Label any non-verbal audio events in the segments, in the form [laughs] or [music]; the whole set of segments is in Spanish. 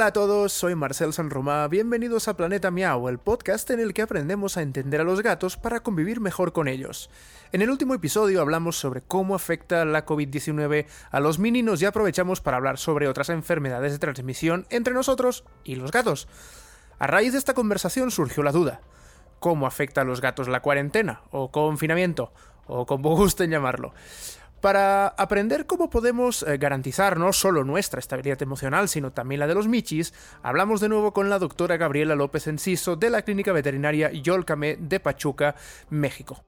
Hola a todos, soy Marcel San Romá, bienvenidos a Planeta Miau, el podcast en el que aprendemos a entender a los gatos para convivir mejor con ellos. En el último episodio hablamos sobre cómo afecta la COVID-19 a los mininos y aprovechamos para hablar sobre otras enfermedades de transmisión entre nosotros y los gatos. A raíz de esta conversación surgió la duda. ¿Cómo afecta a los gatos la cuarentena? ¿O confinamiento? O como gusten llamarlo. Para aprender cómo podemos eh, garantizar no solo nuestra estabilidad emocional, sino también la de los michis, hablamos de nuevo con la doctora Gabriela López Enciso de la Clínica Veterinaria Yolcame de Pachuca, México.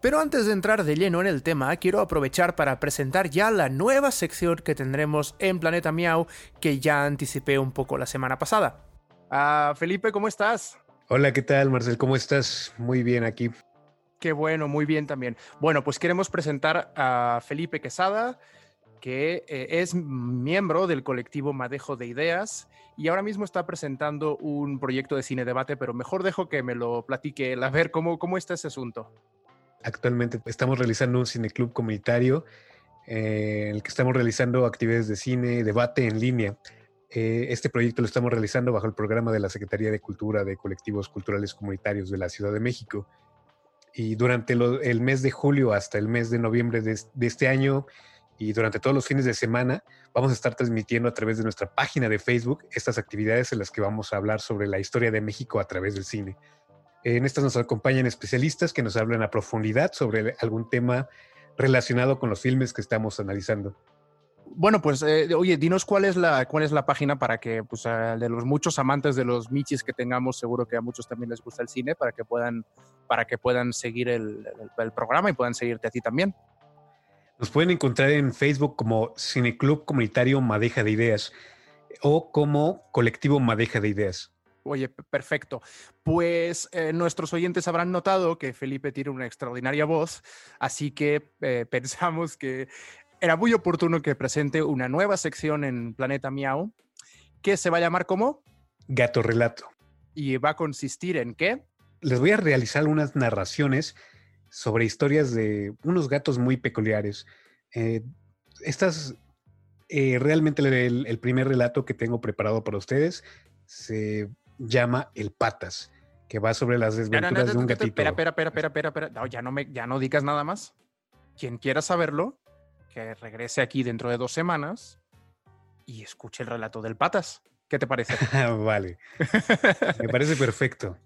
Pero antes de entrar de lleno en el tema, quiero aprovechar para presentar ya la nueva sección que tendremos en Planeta Miau, que ya anticipé un poco la semana pasada. Ah, Felipe, ¿cómo estás? Hola, ¿qué tal, Marcel? ¿Cómo estás? Muy bien aquí. Qué bueno, muy bien también. Bueno, pues queremos presentar a Felipe Quesada, que eh, es miembro del colectivo Madejo de Ideas y ahora mismo está presentando un proyecto de cine debate, pero mejor dejo que me lo platique él. A ver, ¿cómo, cómo está ese asunto? Actualmente estamos realizando un cineclub comunitario eh, en el que estamos realizando actividades de cine, debate en línea. Eh, este proyecto lo estamos realizando bajo el programa de la Secretaría de Cultura de Colectivos Culturales Comunitarios de la Ciudad de México y durante el mes de julio hasta el mes de noviembre de, este año y durante todos los fines de semana vamos a estar transmitiendo a través de nuestra página de Facebook estas actividades en las que vamos a hablar sobre la historia de México a través del cine. En estas nos acompañan especialistas que nos hablan a profundidad sobre algún tema relacionado con los filmes que estamos analizando. Bueno, pues eh, oye, dinos cuál es la cuál es la página para que, pues, de los muchos amantes de los michis que tengamos, seguro que a muchos también les gusta el cine, para que puedan, para que puedan seguir el, programa y puedan seguirte a ti también. Nos pueden encontrar en Facebook como Cineclub Comunitario Madeja de Ideas o como Colectivo Madeja de Ideas. Oye, perfecto. Pues eh, nuestros oyentes habrán notado que Felipe tiene una extraordinaria voz, así que eh, [laughs] pensamos que era muy oportuno que presente una nueva sección en Planeta Miau que se va a llamar como Gato Relato. ¿Y va a consistir en qué? Les voy a realizar unas narraciones sobre historias de unos gatos muy peculiares. Eh, estas, eh, realmente el, el, primer relato que tengo preparado para ustedes se llama El Patas, que va sobre las desventuras de un gatito. Espera, espera, espera, espera, espera, ya no, me, ya no digas nada más. Quien quiera saberlo, que regrese aquí dentro de dos semanas y escuche el relato del Patas. ¿Qué te parece? [laughs] vale. Me parece perfecto.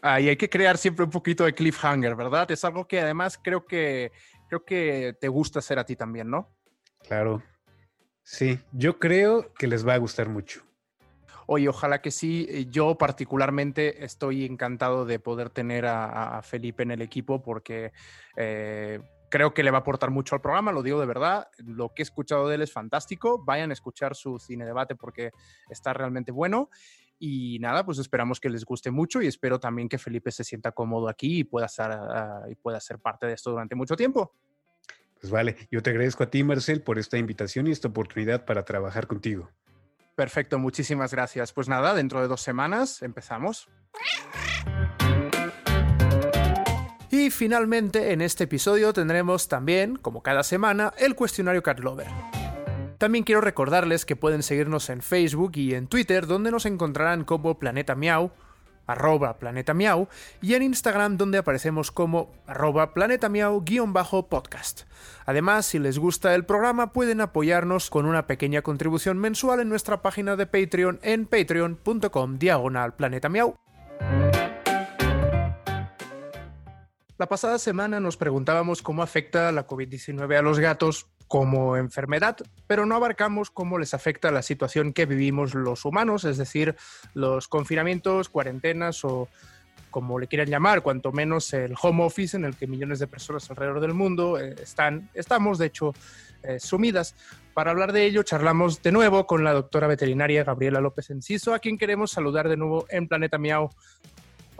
Ahí hay que crear siempre un poquito de cliffhanger, ¿verdad? Es algo que además creo que creo que te gusta hacer a ti también, ¿no? Claro. Sí, yo creo que les va a gustar mucho. Oye, ojalá que sí. Yo particularmente estoy encantado de poder tener a, Felipe en el equipo porque eh, creo que le va a aportar mucho al programa, lo digo de verdad. Lo que he escuchado de él es fantástico. Vayan a escuchar su cine debate porque está realmente bueno. Y nada, pues esperamos que les guste mucho y espero también que Felipe se sienta cómodo aquí y pueda, estar, ah, y pueda ser parte de esto durante mucho tiempo. Pues vale, yo te agradezco a ti, Marcel, por esta invitación y esta oportunidad para trabajar contigo. Perfecto, muchísimas gracias. Pues nada, dentro de dos semanas empezamos. Y finalmente, en este episodio tendremos también, como cada semana, el cuestionario Cat Lover. También quiero recordarles que pueden seguirnos en Facebook y en Twitter, donde nos encontrarán como Planeta Miau, arroba Planeta Miau, y en Instagram, donde aparecemos como arroba Planeta Miau-podcast. Además, si les gusta el programa, pueden apoyarnos con una pequeña contribución mensual en nuestra página de Patreon en patreon.com diagonal Planeta Miau. La pasada semana nos preguntábamos cómo afecta la COVID-19 a los gatos como enfermedad, pero no abarcamos cómo les afecta la situación que vivimos los humanos, es decir, los confinamientos, cuarentenas o como le quieran llamar, cuanto menos el home office en el que millones de personas alrededor del mundo eh, están, estamos de hecho eh, sumidas. Para hablar de ello, charlamos de nuevo con la doctora veterinaria Gabriela López Enciso, a quien queremos saludar de nuevo en Planeta Miau.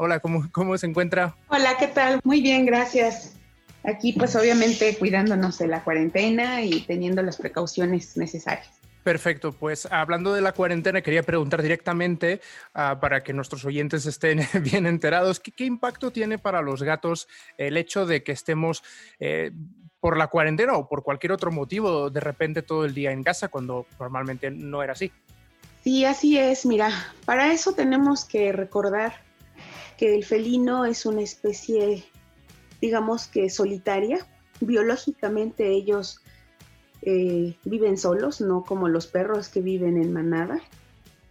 Hola, ¿cómo, ¿cómo se encuentra? Hola, ¿qué tal? Muy bien, gracias. Aquí pues obviamente cuidándonos de la cuarentena y teniendo las precauciones necesarias. Perfecto, pues hablando de la cuarentena, quería preguntar directamente ah, para que nuestros oyentes estén [laughs] bien enterados, ¿qué, impacto tiene para los gatos el hecho de que estemos eh, por la cuarentena o por cualquier otro motivo de repente todo el día en casa cuando normalmente no era así? Sí, así es. Mira, para eso tenemos que recordar que el felino es una especie, digamos que solitaria. Biológicamente ellos eh, viven solos, no como los perros que viven en manada.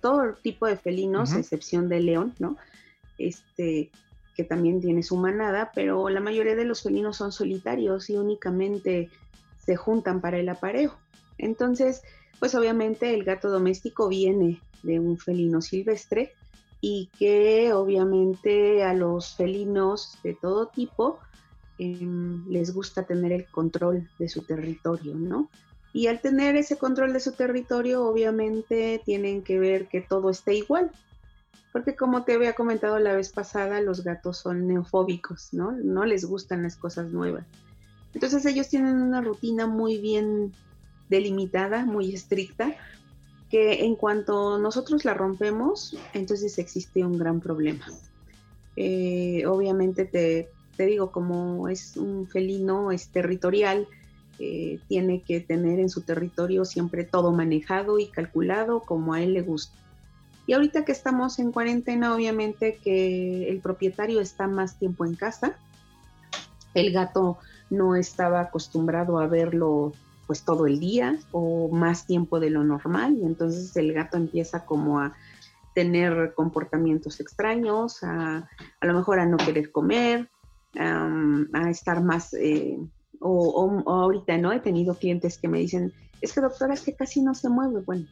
Todo tipo de felinos, a excepción del león, ¿no? Este, que también tiene su manada, pero la mayoría de los felinos son solitarios y únicamente se juntan para el aparejo. Entonces, pues obviamente el gato doméstico viene de un felino silvestre y que obviamente a los felinos de todo tipo em, les gusta tener el control de su territorio, ¿no? Y al tener ese control de su territorio, obviamente tienen que ver que todo esté igual. Porque como te había comentado la vez pasada, los gatos son neofóbicos, ¿no? No les gustan las cosas nuevas. Entonces ellos tienen una rutina muy bien delimitada, muy estricta, que en cuanto nosotros la rompemos, entonces existe un gran problema. Eh, obviamente te, digo, como es un felino, es territorial, eh, tiene que tener en su territorio siempre todo manejado y calculado como a él le gusta. Y ahorita que estamos en cuarentena, obviamente que el propietario está más tiempo en casa, el gato no estaba acostumbrado a verlo pues todo el día o más tiempo de lo normal y entonces el gato empieza como a tener comportamientos extraños, a, a lo mejor a no querer comer, a estar más, eh, o, ahorita, ¿no? He tenido clientes que me dicen, es que doctora, es que casi no se mueve. Bueno,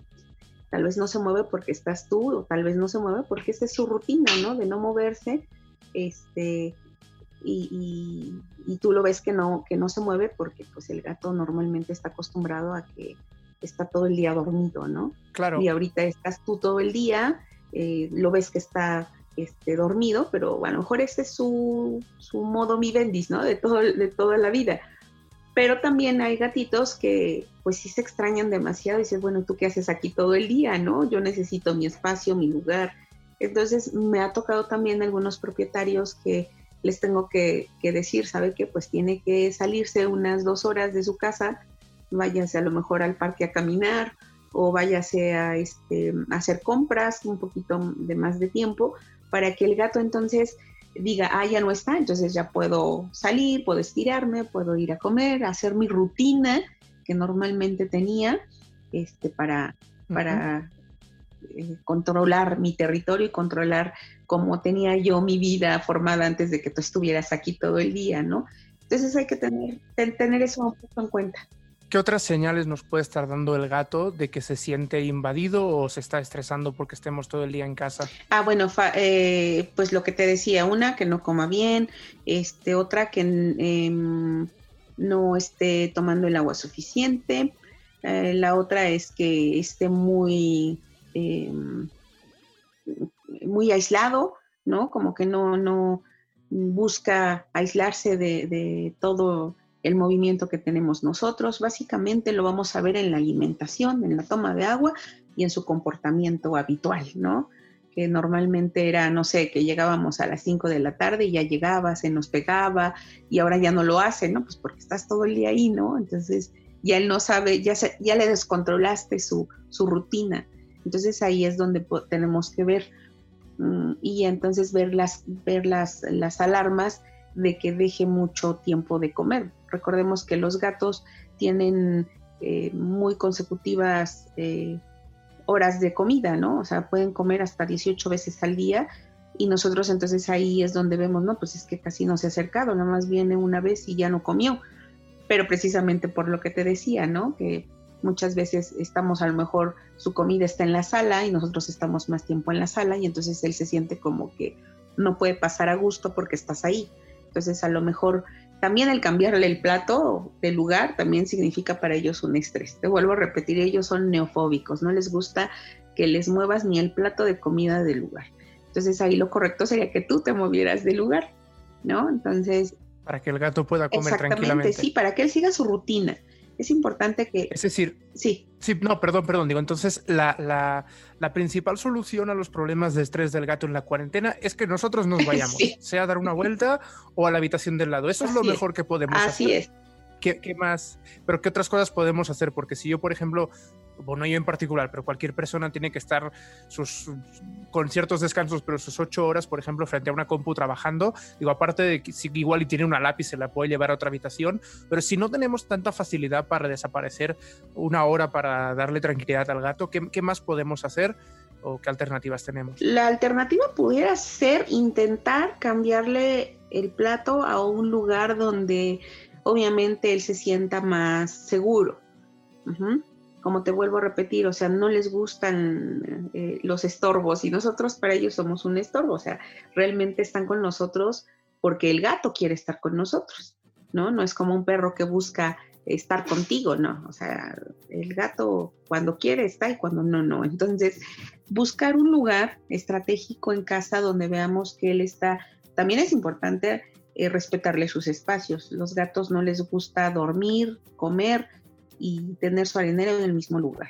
tal vez no se mueve porque estás tú, o tal vez no se mueve porque esa es su rutina, ¿no? De no moverse, este, y, tú lo ves que no, que no se mueve porque pues el gato normalmente está acostumbrado a que está todo el día dormido, ¿no? Claro. Y ahorita estás tú todo el día, eh, lo ves que está este, dormido, pero a lo mejor ese es su, su modo mi bendis, ¿no? De, todo, de toda la vida. Pero también hay gatitos que pues sí se extrañan demasiado y dices, bueno, ¿tú qué haces aquí todo el día, no? Yo necesito mi espacio, mi lugar. Entonces me ha tocado también algunos propietarios que les tengo que, decir, ¿sabe qué? Pues tiene que salirse unas dos horas de su casa, váyase a lo mejor al parque a caminar o váyase a, este, hacer compras un poquito de más de tiempo para que el gato entonces diga, ah, ya no está, entonces ya puedo salir, puedo estirarme, puedo ir a comer, hacer mi rutina que normalmente tenía este, para, para eh, controlar mi territorio y controlar cómo tenía yo mi vida formada antes de que tú estuvieras aquí todo el día, ¿no? Entonces hay que tener, tener eso un poco en cuenta. ¿Qué otras señales nos puede estar dando el gato de que se siente invadido o se está estresando porque estemos todo el día en casa? Ah, bueno, eh, pues lo que te decía, una que no coma bien, este, otra que em, no esté tomando el agua suficiente, eh, la otra es que esté muy Em, muy aislado, ¿no? Como que no, no busca aislarse de, todo el movimiento que tenemos nosotros. Básicamente lo vamos a ver en la alimentación, en la toma de agua y en su comportamiento habitual, ¿no? Que normalmente era, no sé, que llegábamos a las 5 de la tarde y ya llegaba, se nos pegaba y ahora ya no lo hace, ¿no? Pues porque estás todo el día ahí, ¿no? Entonces ya él no sabe, ya, ya le descontrolaste su, su rutina. Entonces ahí es donde tenemos que ver mm, y entonces ver las, ver las, las alarmas de que deje mucho tiempo de comer. Recordemos que los gatos tienen eh, muy consecutivas eh, horas de comida, ¿no? O sea, pueden comer hasta 18 veces al día y nosotros entonces ahí es donde vemos, no, pues es que casi no se ha acercado, nada más viene una vez y ya no comió. Pero precisamente por lo que te decía, ¿no? Que Muchas veces estamos a lo mejor, su comida está en la sala y nosotros estamos más tiempo en la sala y entonces él se siente como que no puede pasar a gusto porque estás ahí. Entonces a lo mejor también el cambiarle el plato de lugar también significa para ellos un estrés. Te vuelvo a repetir, ellos son neofóbicos, no les gusta que les muevas ni el plato de comida del lugar. Entonces ahí lo correcto sería que tú te movieras del lugar, ¿no? Entonces... Para que el gato pueda comer tranquilamente. Sí, para que él siga su rutina es importante que... Es decir, sí. Sí, no, perdón, perdón, digo, entonces la, principal solución a los problemas de estrés del gato en la cuarentena es que nosotros nos vayamos, [laughs] sea a dar una vuelta o a la habitación del lado. Eso es lo mejor que podemos hacer. Así es. ¿Qué, ¿qué, más? Pero ¿qué otras cosas podemos hacer? Porque si yo, por ejemplo, bueno, yo en particular, pero cualquier persona tiene que estar sus, con ciertos descansos, pero sus ocho horas, por ejemplo, frente a una compu trabajando, digo, aparte de que si igual y tiene una lápiz, se la puede llevar a otra habitación, pero si no tenemos tanta facilidad para desaparecer una hora para darle tranquilidad al gato, ¿qué, qué más podemos hacer? ¿O qué alternativas tenemos? La alternativa pudiera ser intentar cambiarle el plato a un lugar donde obviamente él se sienta más seguro. Como te vuelvo a repetir, o sea, no les gustan eh, los estorbos y nosotros para ellos somos un estorbo, o sea, realmente están con nosotros porque el gato quiere estar con nosotros, ¿no? No es como un perro que busca estar contigo, no, o sea, el gato cuando quiere está y cuando no, no. Entonces, buscar un lugar estratégico en casa donde veamos que él está, también es importante eh, respetarle sus espacios. Los gatos no les gusta dormir, comer, y tener su arenero en el mismo lugar.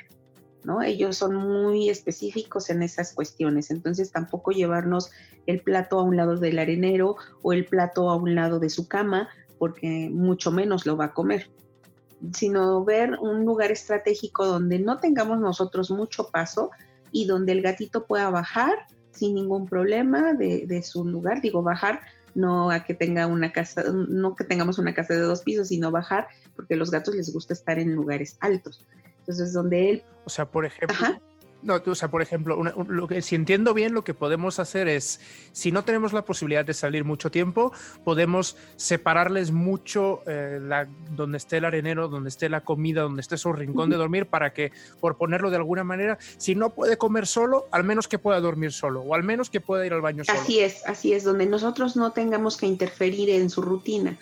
¿no? Ellos son muy específicos en esas cuestiones, entonces tampoco llevarnos el plato a un lado del arenero o el plato a un lado de su cama, porque mucho menos lo va a comer, sino ver un lugar estratégico donde no tengamos nosotros mucho paso y donde el gatito pueda bajar sin ningún problema de, de su lugar, digo bajar no a que tenga una casa, no que tengamos una casa de dos pisos, sino bajar, porque a los gatos les gusta estar en lugares altos. Entonces, donde él... O sea, por ejemplo, no, o sea, por ejemplo, lo que, si entiendo bien, lo que podemos hacer es, si no tenemos la posibilidad de salir mucho tiempo, podemos separarles mucho eh, la, donde esté el arenero, donde esté la comida, donde esté su rincón de dormir, para que, por ponerlo de alguna manera, si no puede comer solo, al menos que pueda dormir solo, o al menos que pueda ir al baño solo. Así es, así es, donde nosotros no tengamos que interferir en su rutina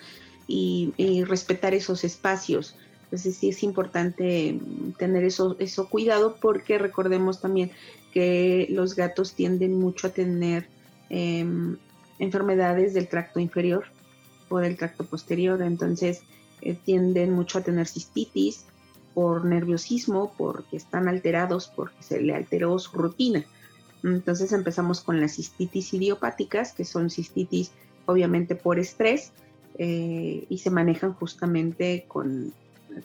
y, y respetar esos espacios. Entonces sí es importante tener eso, eso cuidado porque recordemos también que los gatos tienden mucho a tener em, enfermedades del tracto inferior o del tracto posterior, entonces eh, tienden mucho a tener cistitis por nerviosismo, porque están alterados, porque se le alteró su rutina. Entonces empezamos con las cistitis idiopáticas, que son cistitis obviamente por estrés, eh, y se manejan justamente con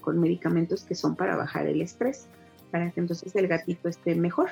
con medicamentos que son para bajar el estrés, para que entonces el gatito esté mejor.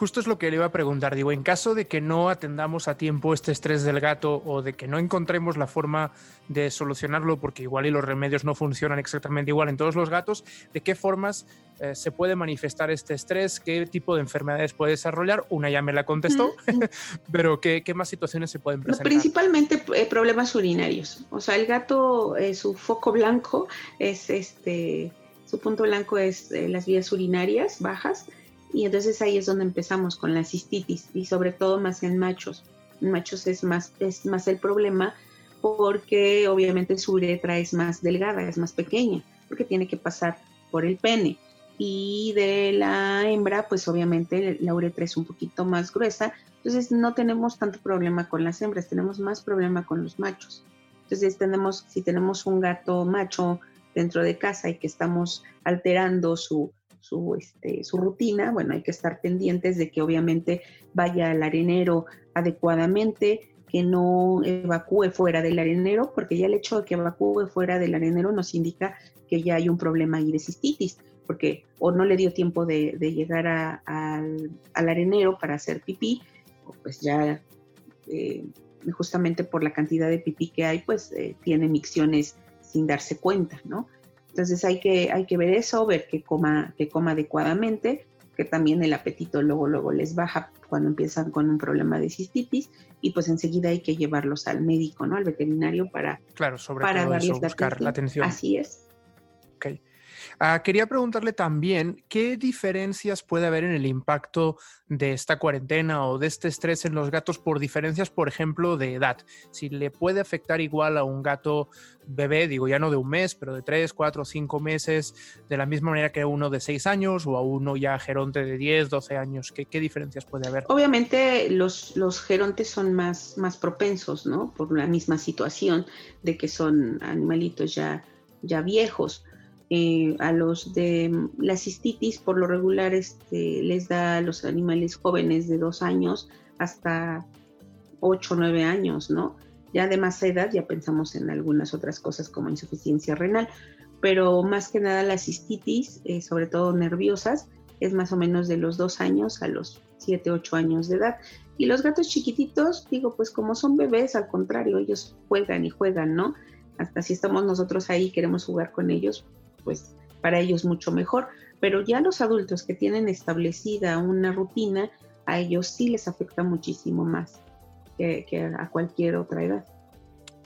Justo es lo que le iba a preguntar, digo, en caso de que no atendamos a tiempo este estrés del gato o de que no encontremos la forma de solucionarlo, porque igual y los remedios no funcionan exactamente igual en todos los gatos, ¿de qué formas eh, se puede manifestar este estrés? ¿Qué tipo de enfermedades puede desarrollar? Una ya me la contestó, [laughs] pero ¿qué, ¿qué, más situaciones se pueden presentar? Principalmente eh, problemas urinarios. O sea, el gato, eh, su foco blanco es este, su punto blanco es las vías urinarias bajas y entonces ahí es donde empezamos con la cistitis y sobre todo más en machos. En machos es más, es más el problema porque obviamente su uretra es más delgada, es más pequeña, porque tiene que pasar por el pene. Y de la hembra, pues obviamente la uretra es un poquito más gruesa, entonces no tenemos tanto problema con las hembras, tenemos más problema con los machos. Entonces tenemos, si tenemos un gato macho dentro de casa y que estamos alterando su, su, este, su rutina, bueno, hay que estar pendientes de que obviamente vaya al arenero adecuadamente, que no evacúe fuera del arenero, porque ya el hecho de que evacúe fuera del arenero nos indica que ya hay un problema ahí de cistitis, porque o no le dio tiempo de, llegar al, arenero para hacer pipí, o pues ya eh, justamente por la cantidad de pipí que hay, pues eh, tiene micciones sin darse cuenta, ¿no? Entonces hay que, hay que ver eso, ver que coma, que coma adecuadamente, que también el apetito luego, luego les baja cuando empiezan con un problema de cistitis y pues enseguida hay que llevarlos al médico, ¿no? Al veterinario para, claro, sobre para darles buscar la atención. Así es. Okay. Ah, quería preguntarle también qué diferencias puede haber en el impacto de esta cuarentena o de este estrés en los gatos por diferencias, por ejemplo, de edad. Si le puede afectar igual a un gato bebé, digo ya no de un mes, pero de tres, cuatro, cinco meses, de la misma manera que a uno de seis años o a uno ya geronte de 10, 12 años. ¿Qué, diferencias puede haber? Obviamente los, los gerontes son más, más propensos, ¿no? Por la misma situación de que son animalitos ya, ya viejos eh, a los de mm, la cistitis, por lo regular, este, les da a los animales jóvenes de dos años hasta ocho o nueve años, ¿no? Ya de más edad ya pensamos en algunas otras cosas como insuficiencia renal, pero más que nada la cistitis, eh, sobre todo nerviosas, es más o menos de los dos años a los siete, ocho años de edad. Y los gatos chiquititos, digo, pues como son bebés, al contrario, ellos juegan y juegan, ¿no? Hasta si estamos nosotros ahí, queremos jugar con ellos, pues para ellos mucho mejor. Pero ya los adultos que tienen establecida una rutina, a ellos sí les afecta muchísimo más que, a cualquier otra edad.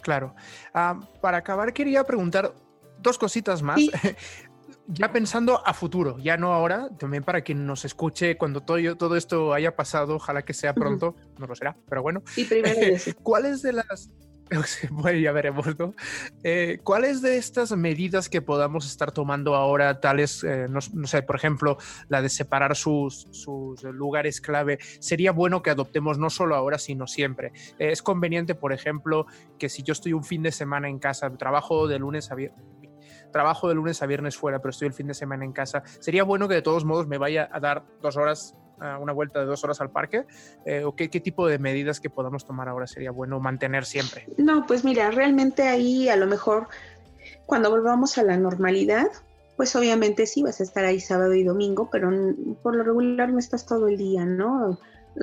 Claro. Ah, para acabar, quería preguntar dos cositas más. [laughs] ya pensando a futuro, ya no ahora, también para quien nos escuche cuando todo, todo esto haya pasado, ojalá que sea pronto, no lo será, pero bueno. Y primero [laughs] ¿Cuáles de las [laughs] bueno, ya veremos, ¿no? Eh, ¿Cuáles de estas medidas que podamos estar tomando ahora, tales, eh, no, sé, por ejemplo, la de separar sus, sus, lugares clave, sería bueno que adoptemos no solo ahora, sino siempre? Eh, es conveniente, por ejemplo, que si yo estoy un fin de semana en casa, trabajo de lunes a viernes, trabajo de lunes a viernes fuera, pero estoy el fin de semana en casa, sería bueno que de todos modos me vaya a dar dos horas una vuelta de dos horas al parque? Eh, ¿O qué, qué, tipo de medidas que podamos tomar ahora sería bueno mantener siempre? No, pues mira, realmente ahí a lo mejor cuando volvamos a la normalidad, pues obviamente sí vas a estar ahí sábado y domingo, pero por lo regular no estás todo el día, ¿no?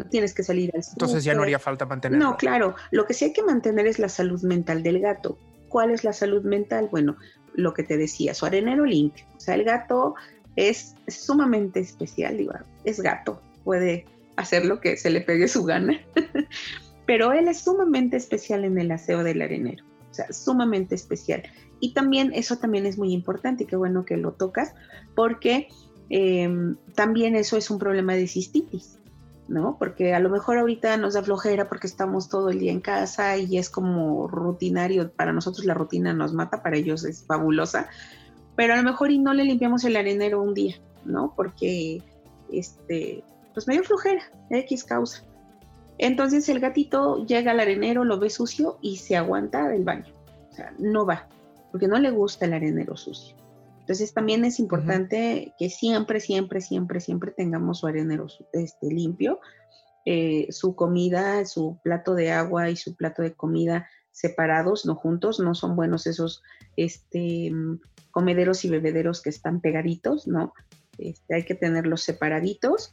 Tienes que salir al Entonces ya no haría falta mantenerlo. No, claro. Lo que sí hay que mantener es la salud mental del gato. ¿Cuál es la salud mental? Bueno, lo que te decía, su arenero limpio. O sea, el gato es sumamente especial, digo, es gato, puede hacer lo que se le pegue su gana, [laughs] pero él es sumamente especial en el aseo del arenero, o sea, sumamente especial. Y también eso también es muy importante qué bueno que lo tocas, porque em, también eso es un problema de cistitis. ¿no? Porque a lo mejor ahorita nos da flojera porque estamos todo el día en casa y es como rutinario, para nosotros la rutina nos mata, para ellos es fabulosa, pero a lo mejor y no le limpiamos el arenero un día, ¿no? Porque, este, pues medio flojera, X causa. Entonces el gatito llega al arenero, lo ve sucio y se aguanta del baño. O sea, no va, porque no le gusta el arenero sucio. Entonces también es importante que siempre, siempre, siempre, siempre tengamos su arenero este, limpio, eh, su comida, su plato de agua y su plato de comida separados, no juntos, no son buenos esos este, comederos y bebederos que están pegaditos, ¿no? Este, hay que tenerlos separaditos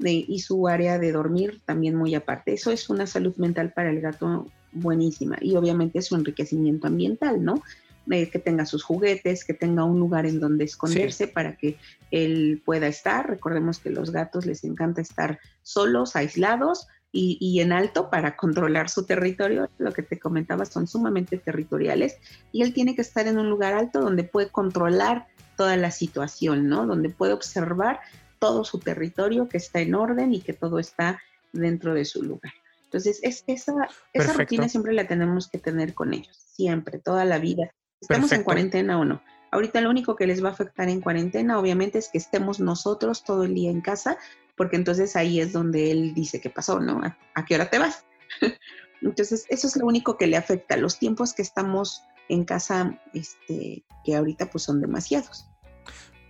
y su área de dormir también muy aparte. Eso es una salud mental para el gato buenísima y obviamente su enriquecimiento ambiental, ¿no? Eh, que tenga sus juguetes, que tenga un lugar en donde esconderse para que él pueda estar. Recordemos que los gatos les encanta estar solos, aislados, y, en alto para controlar su territorio. Lo que te comentaba son sumamente territoriales y él tiene que estar en un lugar alto donde puede controlar toda la situación, ¿no? Donde puede observar todo su territorio, que está en orden y que todo está dentro de su lugar. Entonces, es, esa, esa rutina siempre la tenemos que tener con ellos, siempre, toda la vida. Estamos en cuarentena o no. Ahorita lo único que les va a afectar en cuarentena, obviamente, es que estemos nosotros todo el día en casa, porque entonces ahí es donde él dice qué pasó, ¿no? ¿A, qué hora te vas? [laughs] entonces, eso es lo único que le afecta, los tiempos que estamos en casa, este, que ahorita pues son demasiados.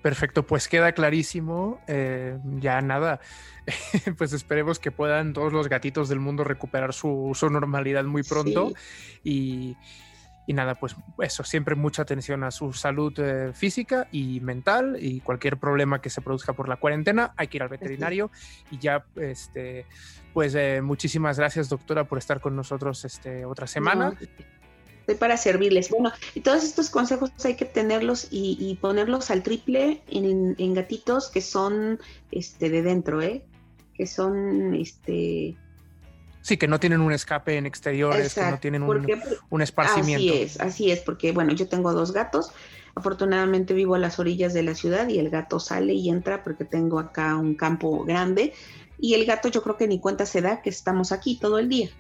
Perfecto, pues queda clarísimo. Eh, ya nada, [laughs] pues esperemos que puedan todos los gatitos del mundo recuperar su, normalidad muy pronto y, y nada, pues eso, siempre mucha atención a su salud eh, física y mental y cualquier problema que se produzca por la cuarentena, hay que ir al veterinario y ya, este, pues eh, muchísimas gracias doctora por estar con nosotros este, otra semana. estoy para servirles. Bueno, y todos estos consejos hay que tenerlos y, ponerlos al triple en, en, gatitos que son este, de dentro, ¿eh? Que son, este, Sí, que no tienen un escape en exteriores, que no tienen un, un, esparcimiento. Así es, así es, porque bueno, yo tengo dos gatos. Afortunadamente vivo a las orillas de la ciudad y el gato sale y entra porque tengo acá un campo grande. Y el gato yo creo que ni cuenta se da que estamos aquí todo el día.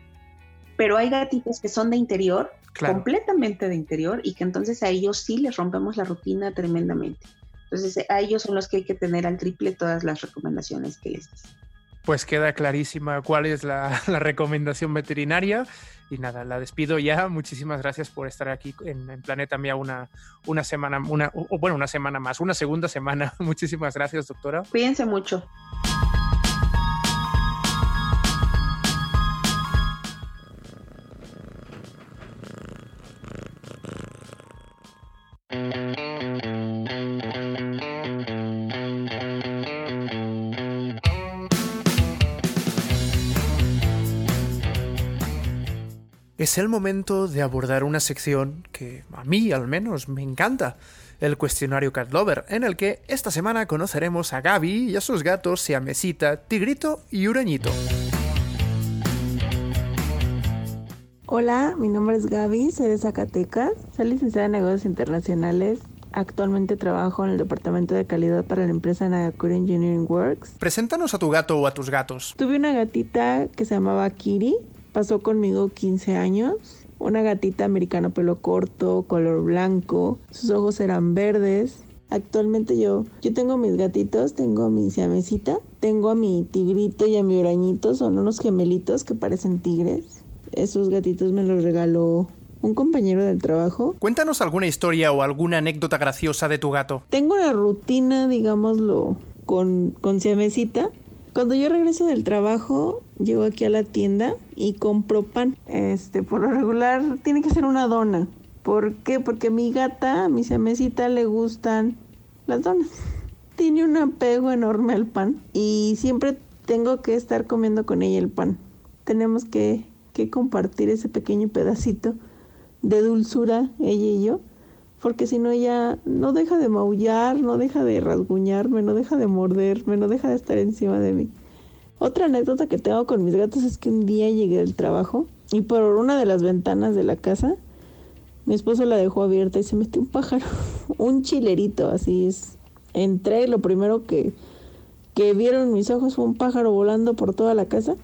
Pero hay gatitos que son de interior, completamente de interior, y que entonces a ellos sí les rompemos la rutina tremendamente. Entonces a ellos son los que hay que tener al triple todas las recomendaciones que les des pues queda clarísima cuál es [laughs] la, recomendación veterinaria. Y nada, la despido ya. Muchísimas gracias por estar aquí en, Planeta Mía una, una semana, una, o bueno, una semana más, una segunda semana. [laughs] Muchísimas gracias, doctora. Cuídense mucho. Es el momento de abordar una sección que a mí al menos me encanta, el cuestionario Cat Lover, en el que esta semana conoceremos a Gaby y a sus gatos Siamesita, Tigrito y Urañito. Hola, mi nombre es Gaby, soy de Zacatecas, soy licenciada en negocios internacionales. Actualmente trabajo en el departamento de calidad para la empresa Nagakure Engineering Works. Preséntanos a tu gato o a tus gatos. Tuve una gatita que se llamaba Kiri, pasó conmigo 15 años. Una gatita americano pelo corto, color blanco, sus ojos eran verdes. Actualmente yo, yo tengo mis gatitos, tengo a mi siamesita, tengo a mi tigrito y a mi orañito, son unos gemelitos que parecen tigres. Esos gatitos me los regaló un compañero del trabajo. Cuéntanos alguna historia o alguna anécdota graciosa de tu gato. Tengo una rutina, digámoslo, con, con siamesita. Cuando yo regreso del trabajo, llego aquí a la tienda y compro pan. Este, por lo regular, tiene que ser una dona. ¿Por qué? Porque a mi gata, a mi siamesita, le gustan las donas. Tiene un apego enorme al pan y siempre tengo que estar comiendo con ella el pan. Tenemos que, que compartir ese pequeño pedacito de dulzura, ella y yo, porque si no ella no deja de maullar, no deja de rasguñarme, no deja de morderme, no deja de estar encima de mí. Otra anécdota que tengo con mis gatos es que un día llegué del trabajo y por una de las ventanas de la casa mi esposo la dejó abierta y se metió un pájaro, [laughs] un chilerito, así es. Entré, lo primero que, que vieron mis ojos fue un pájaro volando por toda la casa.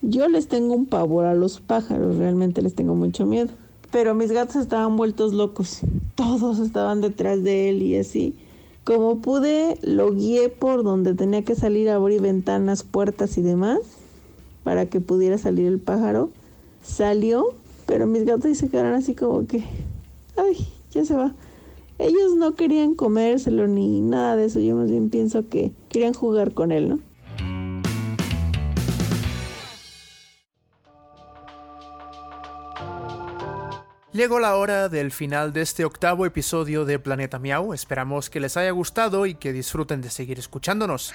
Yo les tengo un pavor a los pájaros, realmente les tengo mucho miedo. Pero mis gatos estaban vueltos locos. Todos estaban detrás de él y así. Como pude, lo guié por donde tenía que salir a abrir ventanas, puertas y demás para que pudiera salir el pájaro. Salió, pero mis gatos se quedaron así como que, ay, ya se va. Ellos no querían comérselo ni nada de eso. Yo más bien pienso que querían jugar con él, ¿no? Llegó la hora del final de este octavo episodio de Planeta Miau. Esperamos que les haya gustado y que disfruten de seguir escuchándonos.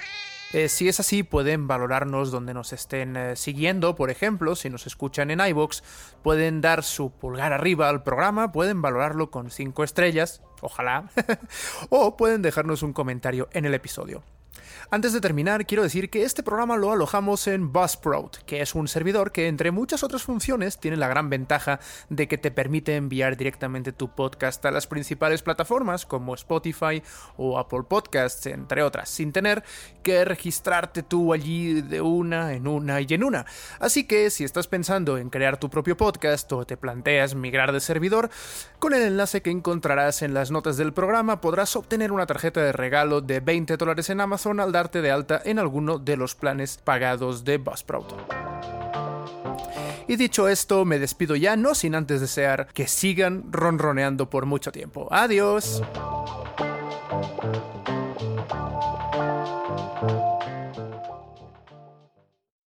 Eh, si es así, pueden valorarnos donde nos estén eh, siguiendo, por ejemplo, si nos escuchan en iBox, pueden dar su pulgar arriba al programa, pueden valorarlo con 5 estrellas, ojalá, [laughs] o pueden dejarnos un comentario en el episodio. Antes de terminar, quiero decir que este programa lo alojamos en Buzzsprout, que es un servidor que, entre muchas otras funciones, tiene la gran ventaja de que te permite enviar directamente tu podcast a las principales plataformas como Spotify o Apple Podcasts, entre otras, sin tener que registrarte tú allí de una en una y en una. Así que si estás pensando en crear tu propio podcast o te planteas migrar de servidor, con el enlace que encontrarás en las notas del programa podrás obtener una tarjeta de regalo de 20 dólares en Amazon al dar de alta en alguno de los planes pagados de Buzzsprout. Y dicho esto, me despido ya, no sin antes desear que sigan ronroneando por mucho tiempo. Adiós.